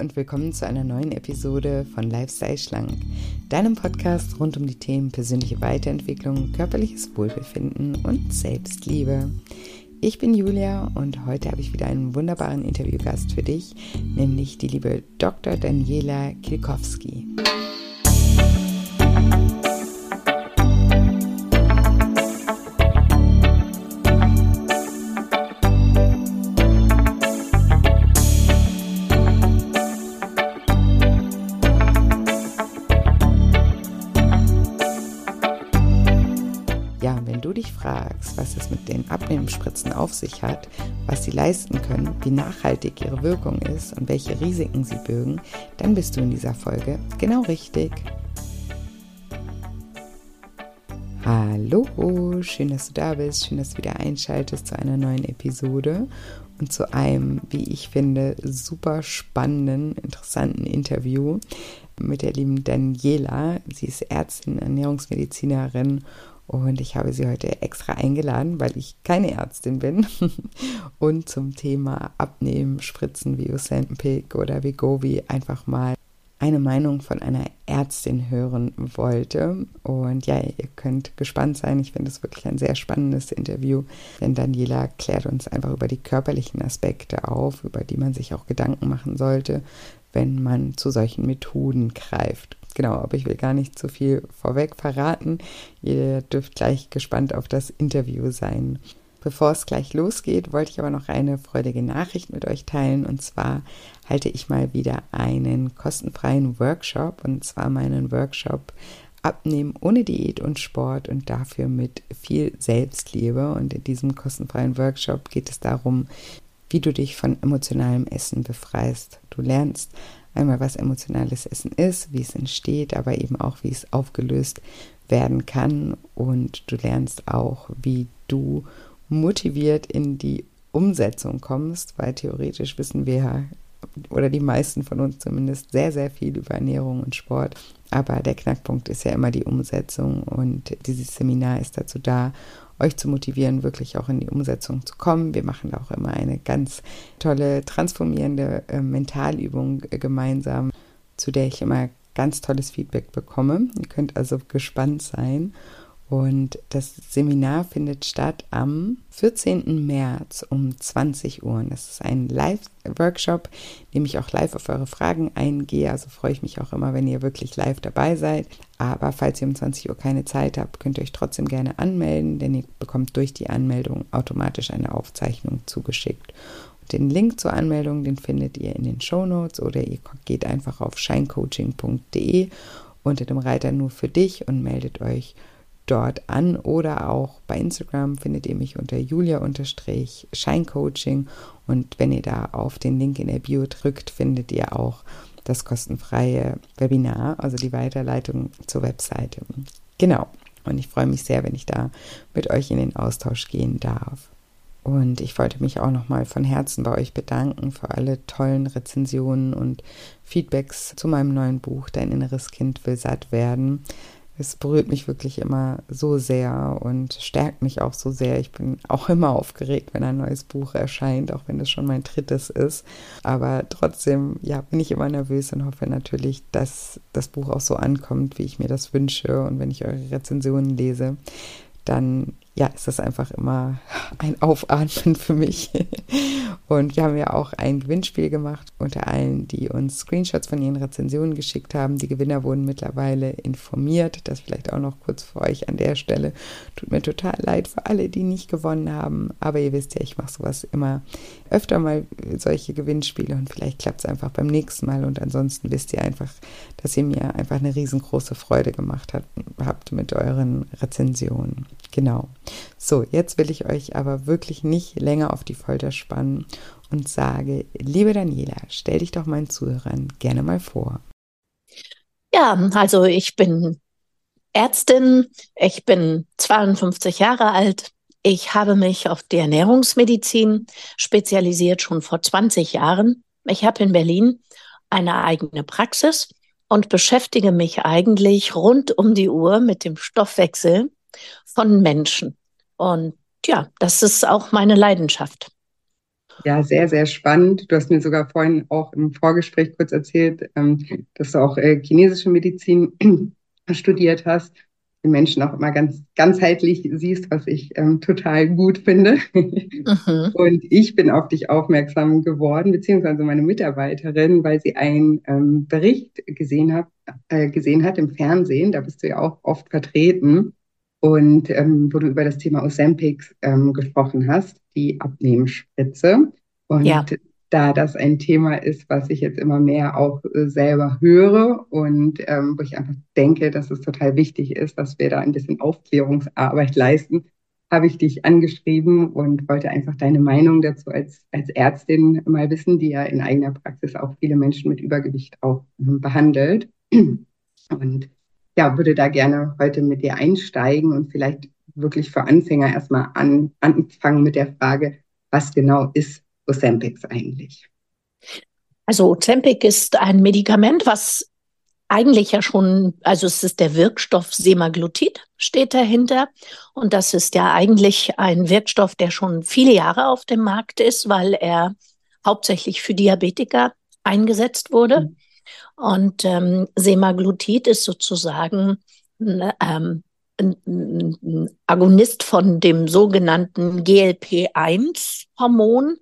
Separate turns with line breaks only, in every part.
und willkommen zu einer neuen Episode von Lifestyle Schlank, deinem Podcast rund um die Themen persönliche Weiterentwicklung, körperliches Wohlbefinden und Selbstliebe. Ich bin Julia und heute habe ich wieder einen wunderbaren Interviewgast für dich, nämlich die liebe Dr. Daniela Kilkowski. Was es mit den Abnehmspritzen auf sich hat, was sie leisten können, wie nachhaltig ihre Wirkung ist und welche Risiken sie bürgen, dann bist du in dieser Folge genau richtig. Hallo, schön, dass du da bist, schön, dass du wieder einschaltest zu einer neuen Episode und zu einem, wie ich finde, super spannenden, interessanten Interview mit der lieben Daniela. Sie ist Ärztin, Ernährungsmedizinerin und ich habe sie heute extra eingeladen, weil ich keine Ärztin bin und zum Thema Abnehmen, Spritzen wie Ozempic oder Vegovi einfach mal eine Meinung von einer Ärztin hören wollte. Und ja, ihr könnt gespannt sein. Ich finde es wirklich ein sehr spannendes Interview, denn Daniela klärt uns einfach über die körperlichen Aspekte auf, über die man sich auch Gedanken machen sollte, wenn man zu solchen Methoden greift. Genau, aber ich will gar nicht zu viel vorweg verraten. Ihr dürft gleich gespannt auf das Interview sein. Bevor es gleich losgeht, wollte ich aber noch eine freudige Nachricht mit euch teilen. Und zwar halte ich mal wieder einen kostenfreien Workshop, und zwar meinen Workshop Abnehmen ohne Diät und Sport und dafür mit viel Selbstliebe. Und in diesem kostenfreien Workshop geht es darum, wie du dich von emotionalem Essen befreist. Du lernst einmal, was emotionales Essen ist, wie es entsteht, aber eben auch, wie es aufgelöst werden kann. Und du lernst auch, wie du motiviert in die Umsetzung kommst, weil theoretisch wissen wir oder die meisten von uns zumindest sehr, sehr viel über Ernährung und Sport. Aber der Knackpunkt ist ja immer die Umsetzung und dieses Seminar ist dazu da, euch zu motivieren, wirklich auch in die Umsetzung zu kommen. Wir machen da auch immer eine ganz tolle, transformierende äh, Mentalübung äh, gemeinsam, zu der ich immer ganz tolles Feedback bekomme. Ihr könnt also gespannt sein. Und das Seminar findet statt am 14. März um 20 Uhr. Das ist ein Live-Workshop, in dem ich auch live auf eure Fragen eingehe. Also freue ich mich auch immer, wenn ihr wirklich live dabei seid. Aber falls ihr um 20 Uhr keine Zeit habt, könnt ihr euch trotzdem gerne anmelden, denn ihr bekommt durch die Anmeldung automatisch eine Aufzeichnung zugeschickt. Und den Link zur Anmeldung, den findet ihr in den Show Notes oder ihr geht einfach auf shinecoaching.de unter dem Reiter nur für dich und meldet euch dort an oder auch bei Instagram findet ihr mich unter julia-scheincoaching und wenn ihr da auf den Link in der Bio drückt, findet ihr auch das kostenfreie Webinar, also die Weiterleitung zur Webseite. Genau. Und ich freue mich sehr, wenn ich da mit euch in den Austausch gehen darf. Und ich wollte mich auch nochmal von Herzen bei euch bedanken für alle tollen Rezensionen und Feedbacks zu meinem neuen Buch Dein inneres Kind will satt werden es berührt mich wirklich immer so sehr und stärkt mich auch so sehr. Ich bin auch immer aufgeregt, wenn ein neues Buch erscheint, auch wenn es schon mein drittes ist. Aber trotzdem, ja, bin ich immer nervös und hoffe natürlich, dass das Buch auch so ankommt, wie ich mir das wünsche. Und wenn ich eure Rezensionen lese, dann ja, ist das einfach immer ein Aufatmen für mich. Und wir haben ja auch ein Gewinnspiel gemacht unter allen, die uns Screenshots von ihren Rezensionen geschickt haben. Die Gewinner wurden mittlerweile informiert. Das vielleicht auch noch kurz für euch an der Stelle. Tut mir total leid für alle, die nicht gewonnen haben. Aber ihr wisst ja, ich mache sowas immer öfter mal solche Gewinnspiele und vielleicht klappt es einfach beim nächsten Mal. Und ansonsten wisst ihr einfach, dass ihr mir einfach eine riesengroße Freude gemacht habt mit euren Rezensionen. Genau. So, jetzt will ich euch aber wirklich nicht länger auf die Folter spannen und sage, liebe Daniela, stell dich doch meinen Zuhörern gerne mal vor.
Ja, also ich bin Ärztin, ich bin 52 Jahre alt. Ich habe mich auf die Ernährungsmedizin spezialisiert schon vor 20 Jahren. Ich habe in Berlin eine eigene Praxis und beschäftige mich eigentlich rund um die Uhr mit dem Stoffwechsel von Menschen. Und ja, das ist auch meine Leidenschaft.
Ja, sehr, sehr spannend. Du hast mir sogar vorhin auch im Vorgespräch kurz erzählt, ähm, dass du auch äh, chinesische Medizin studiert hast, den Menschen auch immer ganz ganzheitlich siehst, was ich ähm, total gut finde. Mhm. Und ich bin auf dich aufmerksam geworden, beziehungsweise meine Mitarbeiterin, weil sie einen ähm, Bericht gesehen hat, äh, gesehen hat im Fernsehen. Da bist du ja auch oft vertreten und ähm, wo du über das Thema Ozempic ähm, gesprochen hast, die Abnehmspritze. Und ja da das ein Thema ist, was ich jetzt immer mehr auch äh, selber höre und ähm, wo ich einfach denke, dass es total wichtig ist, dass wir da ein bisschen Aufklärungsarbeit leisten, habe ich dich angeschrieben und wollte einfach deine Meinung dazu als, als Ärztin mal wissen, die ja in eigener Praxis auch viele Menschen mit Übergewicht auch ähm, behandelt. Und ja, würde da gerne heute mit dir einsteigen und vielleicht wirklich für Anfänger erstmal an, anfangen mit der Frage, was genau ist Ozempic eigentlich?
Also Ozempic ist ein Medikament, was eigentlich ja schon, also es ist der Wirkstoff Semaglutid, steht dahinter. Und das ist ja eigentlich ein Wirkstoff, der schon viele Jahre auf dem Markt ist, weil er hauptsächlich für Diabetiker eingesetzt wurde. Mhm. Und ähm, Semaglutid ist sozusagen ähm, ein, ein Agonist von dem sogenannten GLP-1-Hormon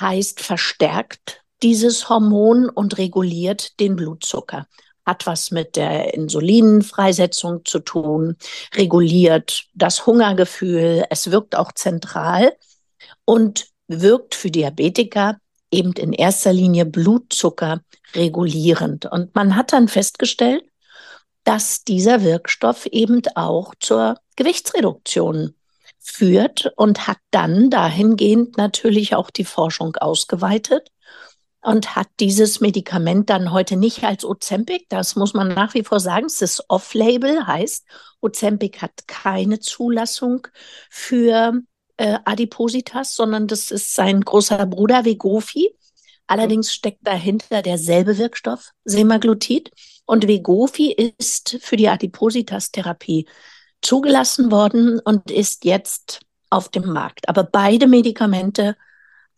heißt verstärkt dieses Hormon und reguliert den Blutzucker. Hat was mit der Insulinfreisetzung zu tun, reguliert das Hungergefühl, es wirkt auch zentral und wirkt für Diabetiker eben in erster Linie Blutzucker regulierend. Und man hat dann festgestellt, dass dieser Wirkstoff eben auch zur Gewichtsreduktion führt und hat dann dahingehend natürlich auch die Forschung ausgeweitet und hat dieses Medikament dann heute nicht als Ozempic, das muss man nach wie vor sagen, es ist off-label, heißt, Ozempic hat keine Zulassung für äh, Adipositas, sondern das ist sein großer Bruder Vegofi. Allerdings steckt dahinter derselbe Wirkstoff, Semaglutid. Und Vegofi ist für die Adipositas-Therapie zugelassen worden und ist jetzt auf dem Markt. Aber beide Medikamente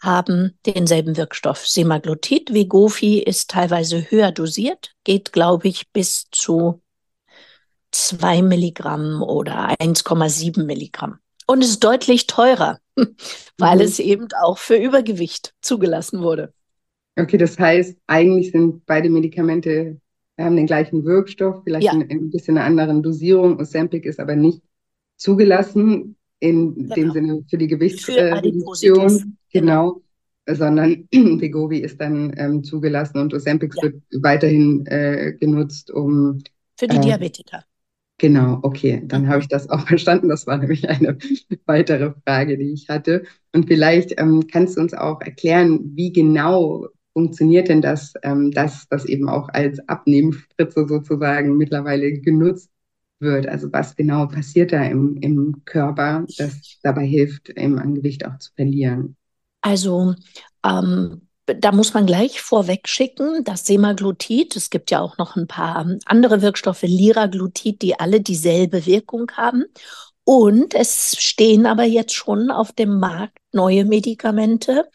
haben denselben Wirkstoff. Semaglutid, Wegofi ist teilweise höher dosiert, geht, glaube ich, bis zu 2 Milligramm oder 1,7 Milligramm. Und ist deutlich teurer, weil mhm. es eben auch für Übergewicht zugelassen wurde.
Okay, das heißt, eigentlich sind beide Medikamente haben den gleichen Wirkstoff, vielleicht ja. in, in, ein bisschen einer anderen Dosierung. Ozempic ist aber nicht zugelassen in genau. dem Sinne für die Gewichtsreduktion. Äh, genau. genau. Sondern Vegovi ist dann ähm, zugelassen und Ozempic ja. wird weiterhin äh, genutzt, um.
Für die äh, Diabetiker.
Genau, okay, dann habe ich das auch verstanden. Das war nämlich eine weitere Frage, die ich hatte. Und vielleicht ähm, kannst du uns auch erklären, wie genau funktioniert denn das, ähm, dass das eben auch als Abnehmspritze sozusagen mittlerweile genutzt wird? Also was genau passiert da im, im Körper, das dabei hilft, eben an Gewicht auch zu verlieren?
Also ähm, da muss man gleich vorweg schicken, das Semaglutid, es gibt ja auch noch ein paar andere Wirkstoffe, Liraglutid, die alle dieselbe Wirkung haben. Und es stehen aber jetzt schon auf dem Markt neue Medikamente,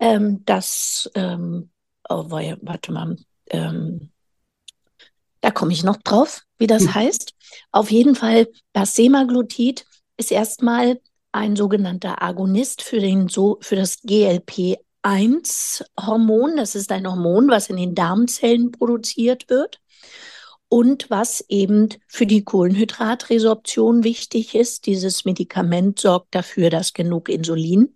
ähm, das, ähm, oh, warte mal, ähm, da komme ich noch drauf, wie das hm. heißt. Auf jeden Fall, das Semaglutid ist erstmal ein sogenannter Agonist für, den, so, für das GLP-1-Hormon. Das ist ein Hormon, was in den Darmzellen produziert wird und was eben für die Kohlenhydratresorption wichtig ist. Dieses Medikament sorgt dafür, dass genug Insulin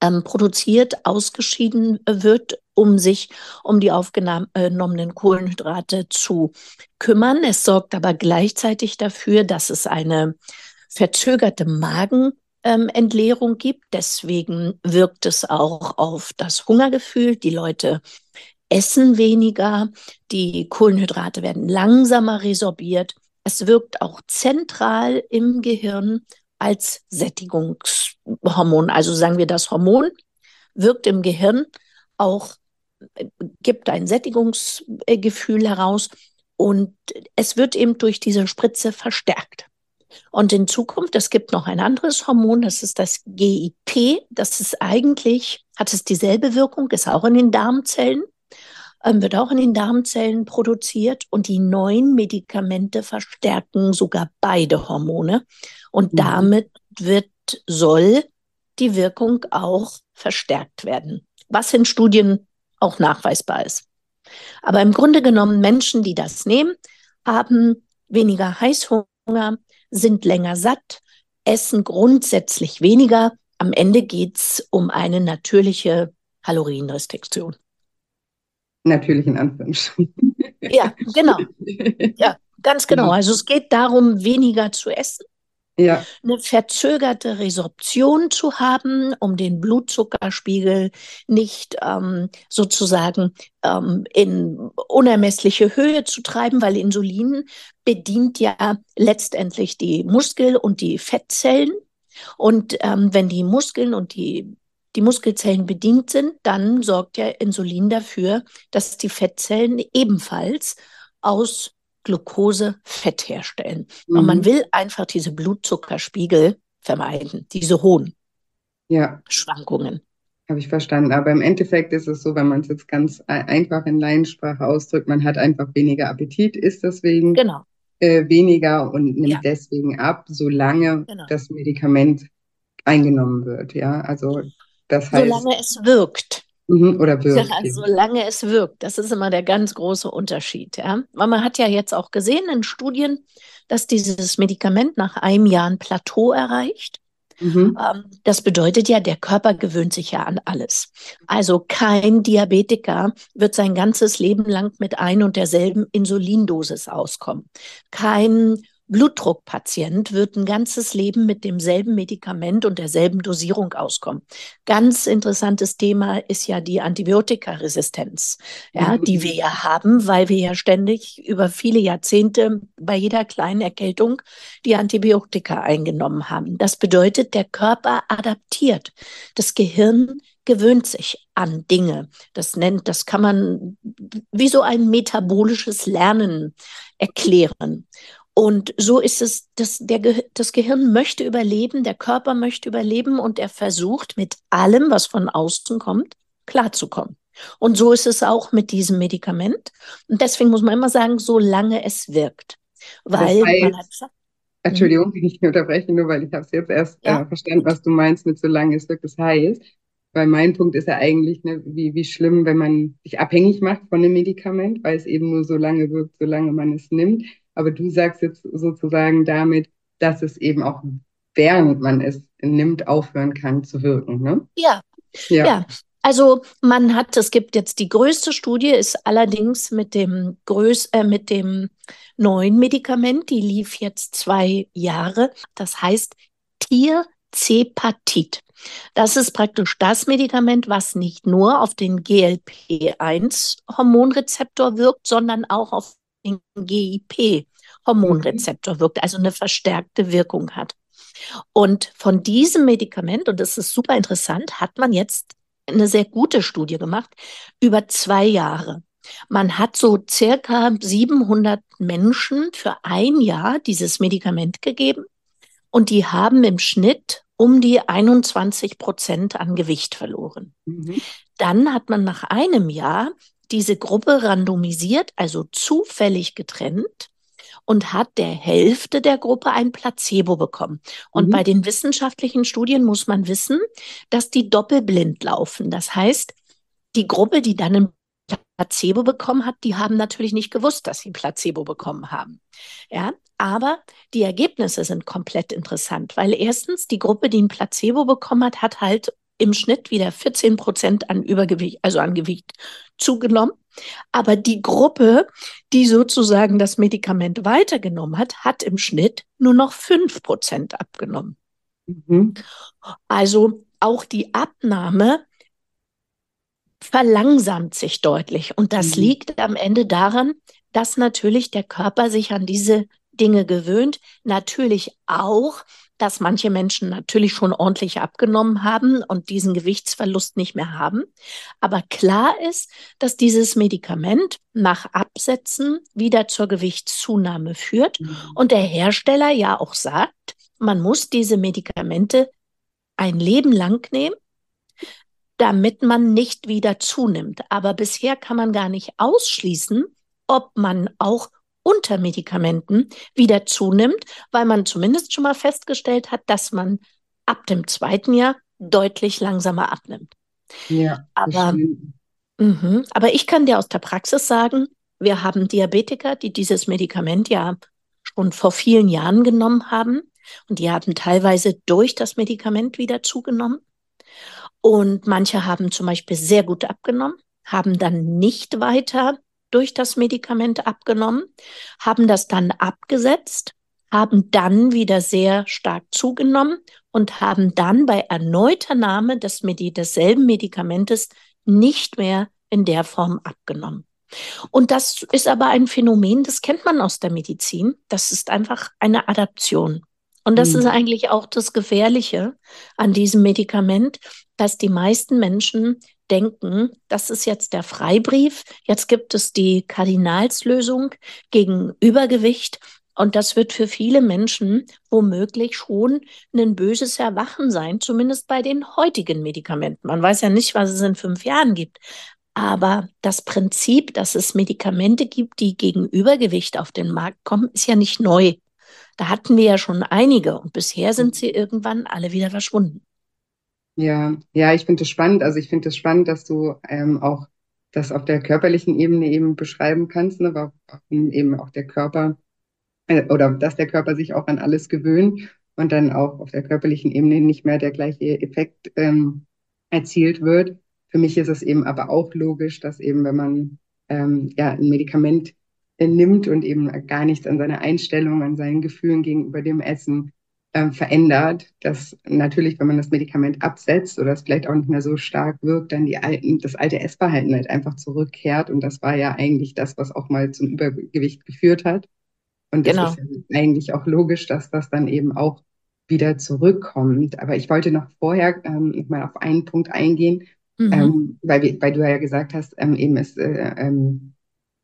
ähm, produziert, ausgeschieden wird, um sich um die aufgenommenen Kohlenhydrate zu kümmern. Es sorgt aber gleichzeitig dafür, dass es eine verzögerte Magenentleerung ähm, gibt. Deswegen wirkt es auch auf das Hungergefühl. Die Leute essen weniger, die Kohlenhydrate werden langsamer resorbiert. Es wirkt auch zentral im Gehirn als Sättigungshormon. Also sagen wir, das Hormon wirkt im Gehirn auch, äh, gibt ein Sättigungsgefühl heraus und es wird eben durch diese Spritze verstärkt. Und in Zukunft, es gibt noch ein anderes Hormon, das ist das GIP. Das ist eigentlich, hat es dieselbe Wirkung, ist auch in den Darmzellen, ähm, wird auch in den Darmzellen produziert und die neuen Medikamente verstärken sogar beide Hormone. Und mhm. damit wird, soll die Wirkung auch verstärkt werden, was in Studien auch nachweisbar ist. Aber im Grunde genommen Menschen, die das nehmen, haben weniger Heißhunger, sind länger satt, essen grundsätzlich weniger. Am Ende geht es um eine natürliche Kalorienrestriktion.
Natürlich in Anführungsstrichen.
Ja, genau. Ja, ganz genau. Also es geht darum, weniger zu essen ja. eine verzögerte Resorption zu haben, um den Blutzuckerspiegel nicht ähm, sozusagen ähm, in unermessliche Höhe zu treiben, weil Insulin bedient ja letztendlich die Muskel- und die Fettzellen. Und ähm, wenn die Muskeln und die die Muskelzellen bedient sind, dann sorgt ja Insulin dafür, dass die Fettzellen ebenfalls aus Glucose Fett herstellen. Mhm. Und man mhm. will einfach diese Blutzuckerspiegel vermeiden, diese hohen ja. Schwankungen.
Habe ich verstanden. Aber im Endeffekt ist es so, wenn man es jetzt ganz einfach in Laiensprache ausdrückt, man hat einfach weniger Appetit, ist deswegen genau. äh, weniger und nimmt ja. deswegen ab, solange genau. das Medikament eingenommen wird. Ja, also das heißt.
Solange es wirkt.
Mhm, oder wirkt.
Ja, solange es wirkt. Das ist immer der ganz große Unterschied. Ja? Weil man hat ja jetzt auch gesehen in Studien, dass dieses Medikament nach einem Jahr ein Plateau erreicht. Mhm. Ähm, das bedeutet ja, der Körper gewöhnt sich ja an alles. Also kein Diabetiker wird sein ganzes Leben lang mit ein und derselben Insulindosis auskommen. Kein Blutdruckpatient wird ein ganzes Leben mit demselben Medikament und derselben Dosierung auskommen. Ganz interessantes Thema ist ja die Antibiotikaresistenz, ja, mhm. die wir ja haben, weil wir ja ständig über viele Jahrzehnte bei jeder kleinen Erkältung die Antibiotika eingenommen haben. Das bedeutet, der Körper adaptiert. Das Gehirn gewöhnt sich an Dinge. Das nennt, das kann man wie so ein metabolisches Lernen erklären. Und so ist es, das, der, das Gehirn möchte überleben, der Körper möchte überleben und er versucht mit allem, was von außen kommt, klarzukommen. Und so ist es auch mit diesem Medikament. Und deswegen muss man immer sagen, solange es wirkt. Weil
das heißt, man hat gesagt, Entschuldigung, wenn ich unterbreche, nur weil ich habe es jetzt erst ja. äh, verstanden, was du meinst mit solange es wirkt. Das heißt, weil mein Punkt ist ja eigentlich, ne, wie, wie schlimm, wenn man sich abhängig macht von einem Medikament, weil es eben nur so lange wirkt, solange man es nimmt. Aber du sagst jetzt sozusagen damit, dass es eben auch während man es nimmt, aufhören kann zu wirken. Ne?
Ja. ja. ja. Also man hat, es gibt jetzt die größte Studie, ist allerdings mit dem größ, äh, mit dem neuen Medikament, die lief jetzt zwei Jahre. Das heißt Tierzepatit. Das ist praktisch das Medikament, was nicht nur auf den GLP-1-Hormonrezeptor wirkt, sondern auch auf den GIP-Hormonrezeptor mhm. wirkt, also eine verstärkte Wirkung hat. Und von diesem Medikament, und das ist super interessant, hat man jetzt eine sehr gute Studie gemacht über zwei Jahre. Man hat so circa 700 Menschen für ein Jahr dieses Medikament gegeben und die haben im Schnitt um die 21 Prozent an Gewicht verloren. Mhm. Dann hat man nach einem Jahr diese Gruppe randomisiert, also zufällig getrennt und hat der Hälfte der Gruppe ein Placebo bekommen. Und mhm. bei den wissenschaftlichen Studien muss man wissen, dass die doppelblind laufen. Das heißt, die Gruppe, die dann ein Placebo bekommen hat, die haben natürlich nicht gewusst, dass sie Placebo bekommen haben. Ja, aber die Ergebnisse sind komplett interessant, weil erstens die Gruppe, die ein Placebo bekommen hat, hat halt im Schnitt wieder 14 Prozent an Übergewicht, also an Gewicht zugenommen. Aber die Gruppe, die sozusagen das Medikament weitergenommen hat, hat im Schnitt nur noch 5 Prozent abgenommen. Mhm. Also auch die Abnahme verlangsamt sich deutlich. Und das mhm. liegt am Ende daran, dass natürlich der Körper sich an diese Dinge gewöhnt. Natürlich auch, dass manche Menschen natürlich schon ordentlich abgenommen haben und diesen Gewichtsverlust nicht mehr haben. Aber klar ist, dass dieses Medikament nach Absetzen wieder zur Gewichtszunahme führt mhm. und der Hersteller ja auch sagt, man muss diese Medikamente ein Leben lang nehmen damit man nicht wieder zunimmt. Aber bisher kann man gar nicht ausschließen, ob man auch unter Medikamenten wieder zunimmt, weil man zumindest schon mal festgestellt hat, dass man ab dem zweiten Jahr deutlich langsamer abnimmt.
Ja,
aber, mh, aber ich kann dir aus der Praxis sagen, wir haben Diabetiker, die dieses Medikament ja schon vor vielen Jahren genommen haben und die haben teilweise durch das Medikament wieder zugenommen. Und manche haben zum Beispiel sehr gut abgenommen, haben dann nicht weiter durch das Medikament abgenommen, haben das dann abgesetzt, haben dann wieder sehr stark zugenommen und haben dann bei erneuter Nahme des Medi desselben Medikamentes nicht mehr in der Form abgenommen. Und das ist aber ein Phänomen, das kennt man aus der Medizin. Das ist einfach eine Adaption. Und das mhm. ist eigentlich auch das Gefährliche an diesem Medikament, dass die meisten Menschen denken, das ist jetzt der Freibrief, jetzt gibt es die Kardinalslösung gegen Übergewicht. Und das wird für viele Menschen womöglich schon ein böses Erwachen sein, zumindest bei den heutigen Medikamenten. Man weiß ja nicht, was es in fünf Jahren gibt. Aber das Prinzip, dass es Medikamente gibt, die gegen Übergewicht auf den Markt kommen, ist ja nicht neu. Da hatten wir ja schon einige und bisher sind sie irgendwann alle wieder verschwunden.
Ja, ja, ich finde es spannend. Also ich finde es spannend, dass du ähm, auch das auf der körperlichen Ebene eben beschreiben kannst, ne, warum eben auch der Körper äh, oder dass der Körper sich auch an alles gewöhnt und dann auch auf der körperlichen Ebene nicht mehr der gleiche Effekt ähm, erzielt wird. Für mich ist es eben aber auch logisch, dass eben, wenn man ähm, ja ein Medikament nimmt und eben gar nichts an seiner Einstellung, an seinen Gefühlen gegenüber dem Essen äh, verändert, dass natürlich, wenn man das Medikament absetzt oder es vielleicht auch nicht mehr so stark wirkt, dann die alten, das alte Essverhalten halt einfach zurückkehrt. Und das war ja eigentlich das, was auch mal zum Übergewicht geführt hat. Und das genau. ist ja eigentlich auch logisch, dass das dann eben auch wieder zurückkommt. Aber ich wollte noch vorher ähm, mal auf einen Punkt eingehen, mhm. ähm, weil, weil du ja gesagt hast, ähm, eben es äh, ähm,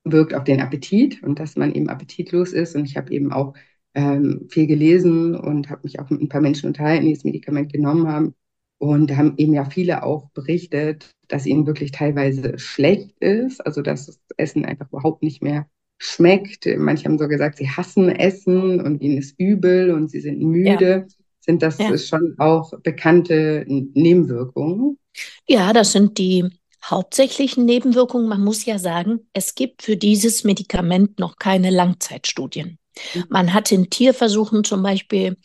wirkt auf den Appetit und dass man eben appetitlos ist. Und ich habe eben auch ähm, viel gelesen und habe mich auch mit ein paar Menschen unterhalten, die das Medikament genommen haben. Und da haben eben ja viele auch berichtet, dass ihnen wirklich teilweise schlecht ist, also dass das Essen einfach überhaupt nicht mehr schmeckt. Manche haben so gesagt, sie hassen Essen und ihnen ist übel und sie sind müde. Ja. Sind das ja. schon auch bekannte Nebenwirkungen?
Ja, das sind die hauptsächlichen Nebenwirkungen. Man muss ja sagen, es gibt für dieses Medikament noch keine Langzeitstudien. Mhm. Man hat in Tierversuchen zum Beispiel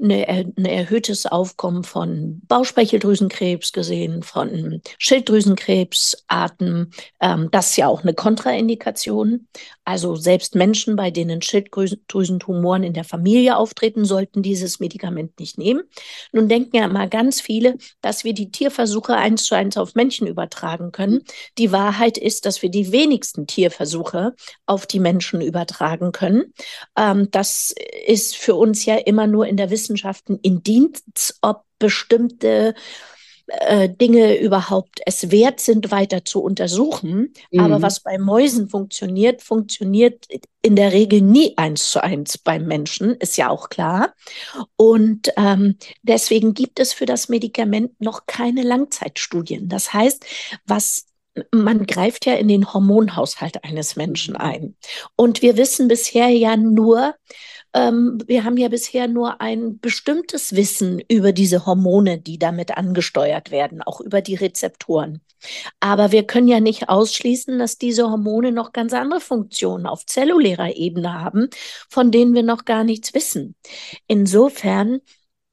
ein erhöhtes Aufkommen von Bauchspeicheldrüsenkrebs gesehen, von Schilddrüsenkrebsarten. Ähm, das ist ja auch eine Kontraindikation. Also selbst Menschen, bei denen Schilddrüsentumoren in der Familie auftreten, sollten dieses Medikament nicht nehmen. Nun denken ja immer ganz viele, dass wir die Tierversuche eins zu eins auf Menschen übertragen können. Die Wahrheit ist, dass wir die wenigsten Tierversuche auf die Menschen übertragen können. Ähm, das ist für uns ja immer nur in der Wissenschaft ein Indiz, ob bestimmte äh, Dinge überhaupt es wert sind, weiter zu untersuchen. Mhm. Aber was bei Mäusen funktioniert, funktioniert in der Regel nie eins zu eins beim Menschen, ist ja auch klar. Und ähm, deswegen gibt es für das Medikament noch keine Langzeitstudien. Das heißt, was man greift ja in den Hormonhaushalt eines Menschen ein. Und wir wissen bisher ja nur, ähm, wir haben ja bisher nur ein bestimmtes Wissen über diese Hormone, die damit angesteuert werden, auch über die Rezeptoren. Aber wir können ja nicht ausschließen, dass diese Hormone noch ganz andere Funktionen auf zellulärer Ebene haben, von denen wir noch gar nichts wissen. Insofern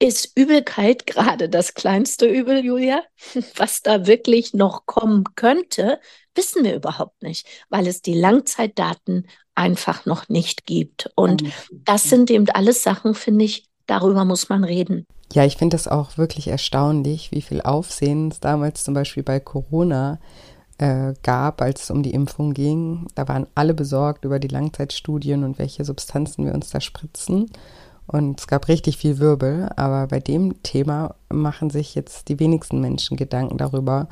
ist Übelkeit gerade das kleinste Übel, Julia? Was da wirklich noch kommen könnte, wissen wir überhaupt nicht, weil es die Langzeitdaten einfach noch nicht gibt. Und das sind eben alles Sachen, finde ich, darüber muss man reden.
Ja, ich finde es auch wirklich erstaunlich, wie viel Aufsehen es damals zum Beispiel bei Corona
äh, gab, als es um die Impfung ging. Da waren alle besorgt über die Langzeitstudien und welche Substanzen wir uns da spritzen. Und es gab richtig viel Wirbel, aber bei dem Thema machen sich jetzt die wenigsten Menschen Gedanken darüber,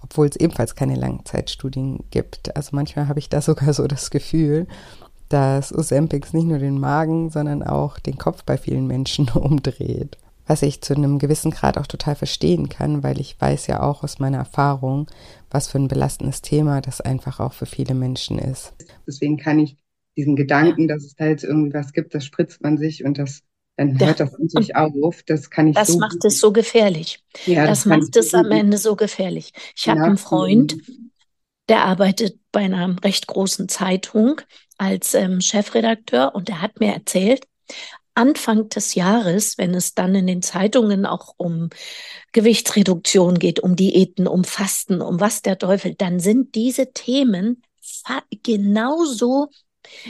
obwohl es ebenfalls keine Langzeitstudien gibt. Also manchmal habe ich da sogar so das Gefühl, dass Ozempic nicht nur den Magen, sondern auch den Kopf bei vielen Menschen umdreht. Was ich zu einem gewissen Grad auch total verstehen kann, weil ich weiß ja auch aus meiner Erfahrung, was für ein belastendes Thema das einfach auch für viele Menschen ist.
Deswegen kann ich diesen Gedanken, dass es da jetzt irgendwie was gibt, das spritzt man sich und das dann hört das endlich auf. Das kann ich
Das
so
macht es so gefährlich.
Ja,
das,
das
macht es am Ende so gefährlich. Ich habe einen Freund, der arbeitet bei einer recht großen Zeitung als ähm, Chefredakteur und der hat mir erzählt, Anfang des Jahres, wenn es dann in den Zeitungen auch um Gewichtsreduktion geht, um Diäten, um Fasten, um was der Teufel, dann sind diese Themen genauso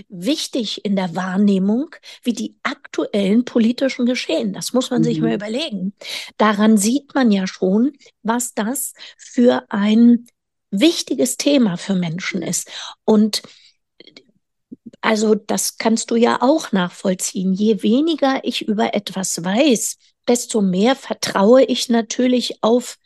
wichtig in der Wahrnehmung wie die aktuellen politischen Geschehen. Das muss man mhm. sich mal überlegen. Daran sieht man ja schon, was das für ein wichtiges Thema für Menschen ist. Und also das kannst du ja auch nachvollziehen. Je weniger ich über etwas weiß, desto mehr vertraue ich natürlich auf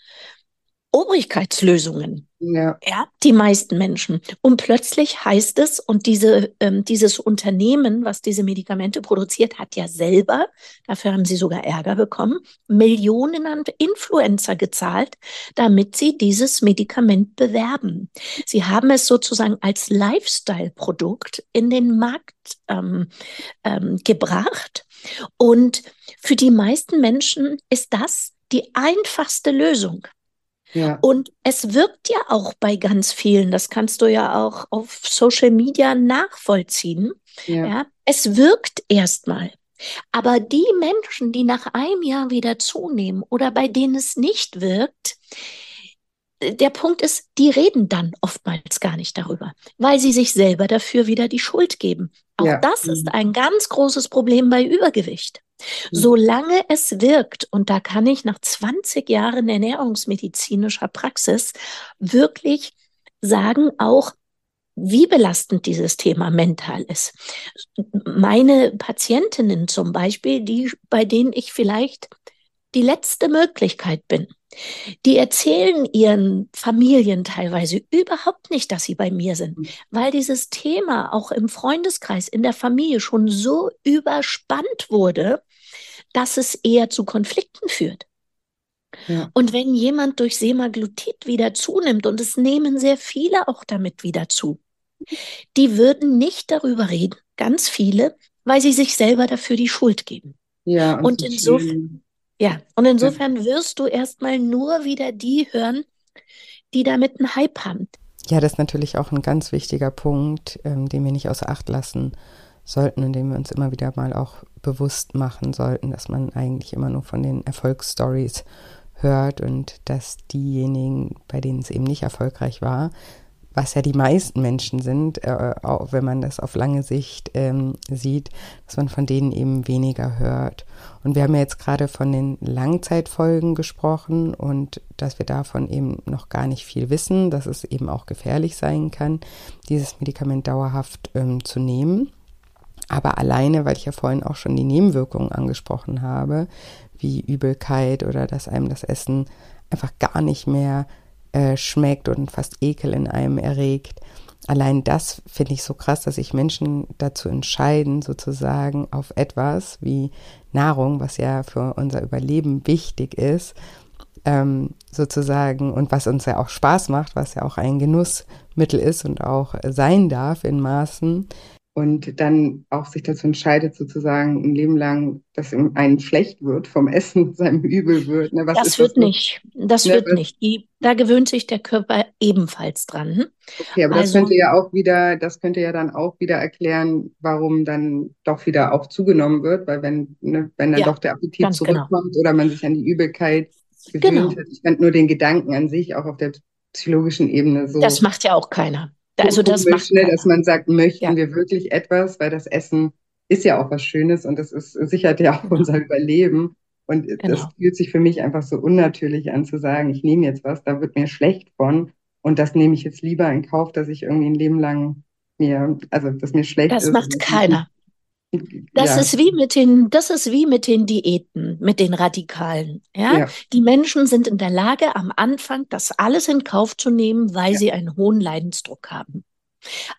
Obrigkeitslösungen. Ja. ja, die meisten Menschen. Und plötzlich heißt es, und diese, ähm, dieses Unternehmen, was diese Medikamente produziert, hat ja selber, dafür haben sie sogar Ärger bekommen, Millionen an Influencer gezahlt, damit sie dieses Medikament bewerben. Sie haben es sozusagen als Lifestyle-Produkt in den Markt ähm, ähm, gebracht. Und für die meisten Menschen ist das die einfachste Lösung. Ja. Und es wirkt ja auch bei ganz vielen, das kannst du ja auch auf Social Media nachvollziehen. Ja. ja es wirkt erstmal. Aber die Menschen, die nach einem Jahr wieder zunehmen oder bei denen es nicht wirkt, der Punkt ist, die reden dann oftmals gar nicht darüber, weil sie sich selber dafür wieder die Schuld geben. Auch ja. das ist mhm. ein ganz großes Problem bei Übergewicht. Mhm. Solange es wirkt, und da kann ich nach 20 Jahren ernährungsmedizinischer Praxis wirklich sagen, auch wie belastend dieses Thema mental ist. Meine Patientinnen zum Beispiel, die, bei denen ich vielleicht die letzte Möglichkeit bin, die erzählen ihren Familien teilweise überhaupt nicht, dass sie bei mir sind, mhm. weil dieses Thema auch im Freundeskreis, in der Familie schon so überspannt wurde, dass es eher zu Konflikten führt. Ja. Und wenn jemand durch Semaglutid wieder zunimmt, und es nehmen sehr viele auch damit wieder zu, die würden nicht darüber reden, ganz viele, weil sie sich selber dafür die Schuld geben. Ja, und, und insofern, ja, und insofern wirst du erstmal nur wieder die hören, die damit einen Hype haben.
Ja, das ist natürlich auch ein ganz wichtiger Punkt, ähm, den wir nicht außer Acht lassen sollten und den wir uns immer wieder mal auch bewusst machen sollten, dass man eigentlich immer nur von den Erfolgsstories hört und dass diejenigen, bei denen es eben nicht erfolgreich war, was ja die meisten Menschen sind, äh, auch wenn man das auf lange Sicht ähm, sieht, dass man von denen eben weniger hört. Und wir haben ja jetzt gerade von den Langzeitfolgen gesprochen und dass wir davon eben noch gar nicht viel wissen, dass es eben auch gefährlich sein kann, dieses Medikament dauerhaft ähm, zu nehmen. Aber alleine, weil ich ja vorhin auch schon die Nebenwirkungen angesprochen habe, wie Übelkeit oder dass einem das Essen einfach gar nicht mehr äh, schmeckt und fast Ekel in einem erregt. Allein das finde ich so krass, dass sich Menschen dazu entscheiden, sozusagen auf etwas wie Nahrung, was ja für unser Überleben wichtig ist, ähm, sozusagen und was uns ja auch Spaß macht, was ja auch ein Genussmittel ist und auch sein darf in Maßen,
und dann auch sich dazu entscheidet, sozusagen ein Leben lang, dass einem schlecht wird vom Essen, seinem übel wird.
Ne? das wird das nicht. Das ne? wird nicht. Die, da gewöhnt sich der Körper ebenfalls dran.
Okay, aber also, das könnte ja auch wieder, das könnte ja dann auch wieder erklären, warum dann doch wieder auch zugenommen wird, weil wenn, ne, wenn dann ja, doch der Appetit genau. zurückkommt genau. oder man sich an die Übelkeit gewöhnt genau. hat. Ich fand nur den Gedanken an sich auch auf der psychologischen Ebene so.
Das macht ja auch keiner. Also das
macht ne, dass man sagt, möchten ja. wir wirklich etwas, weil das Essen ist ja auch was Schönes und das ist sichert ja auch genau. unser Überleben. Und genau. das fühlt sich für mich einfach so unnatürlich an zu sagen, ich nehme jetzt was, da wird mir schlecht von. Und das nehme ich jetzt lieber in Kauf, dass ich irgendwie ein Leben lang mir, also dass mir schlecht
das
ist.
Das macht keiner. Das ja. ist wie mit den, das ist wie mit den Diäten, mit den Radikalen. Ja? ja? Die Menschen sind in der Lage, am Anfang das alles in Kauf zu nehmen, weil ja. sie einen hohen Leidensdruck haben.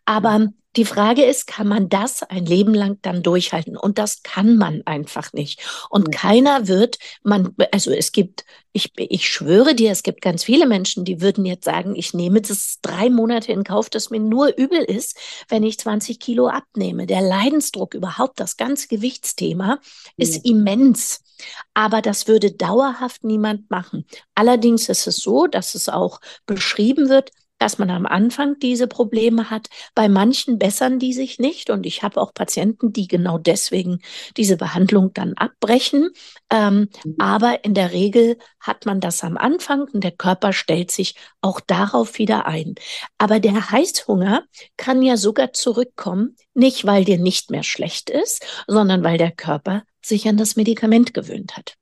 Aber die Frage ist, kann man das ein Leben lang dann durchhalten? Und das kann man einfach nicht. Und ja. keiner wird, man, also es gibt, ich, ich schwöre dir, es gibt ganz viele Menschen, die würden jetzt sagen, ich nehme das drei Monate in Kauf, dass mir nur übel ist, wenn ich 20 Kilo abnehme. Der Leidensdruck, überhaupt das ganze Gewichtsthema ist ja. immens. Aber das würde dauerhaft niemand machen. Allerdings ist es so, dass es auch beschrieben wird, dass man am Anfang diese Probleme hat. Bei manchen bessern die sich nicht. Und ich habe auch Patienten, die genau deswegen diese Behandlung dann abbrechen. Ähm, mhm. aber in der Regel hat man das am Anfang und der Körper stellt sich auch darauf wieder ein. Aber der Heißhunger kann ja sogar zurückkommen, nicht weil dir nicht mehr schlecht ist, sondern weil der Körper sich an das Medikament gewöhnt hat.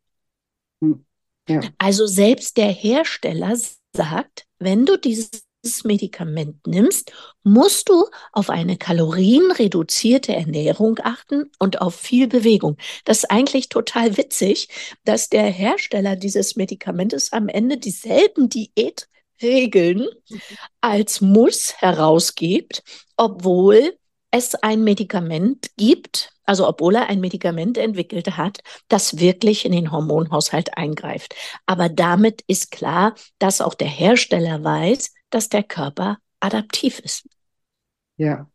Hm. Ja. Also selbst der Hersteller sagt, wenn du dieses dieses Medikament nimmst, musst du auf eine kalorienreduzierte Ernährung achten und auf viel Bewegung. Das ist eigentlich total witzig, dass der Hersteller dieses Medikamentes am Ende dieselben Diätregeln als Muss herausgibt, obwohl es ein Medikament gibt, also obwohl er ein Medikament entwickelt hat, das wirklich in den Hormonhaushalt eingreift. Aber damit ist klar, dass auch der Hersteller weiß, dass der Körper adaptiv ist.
Ja,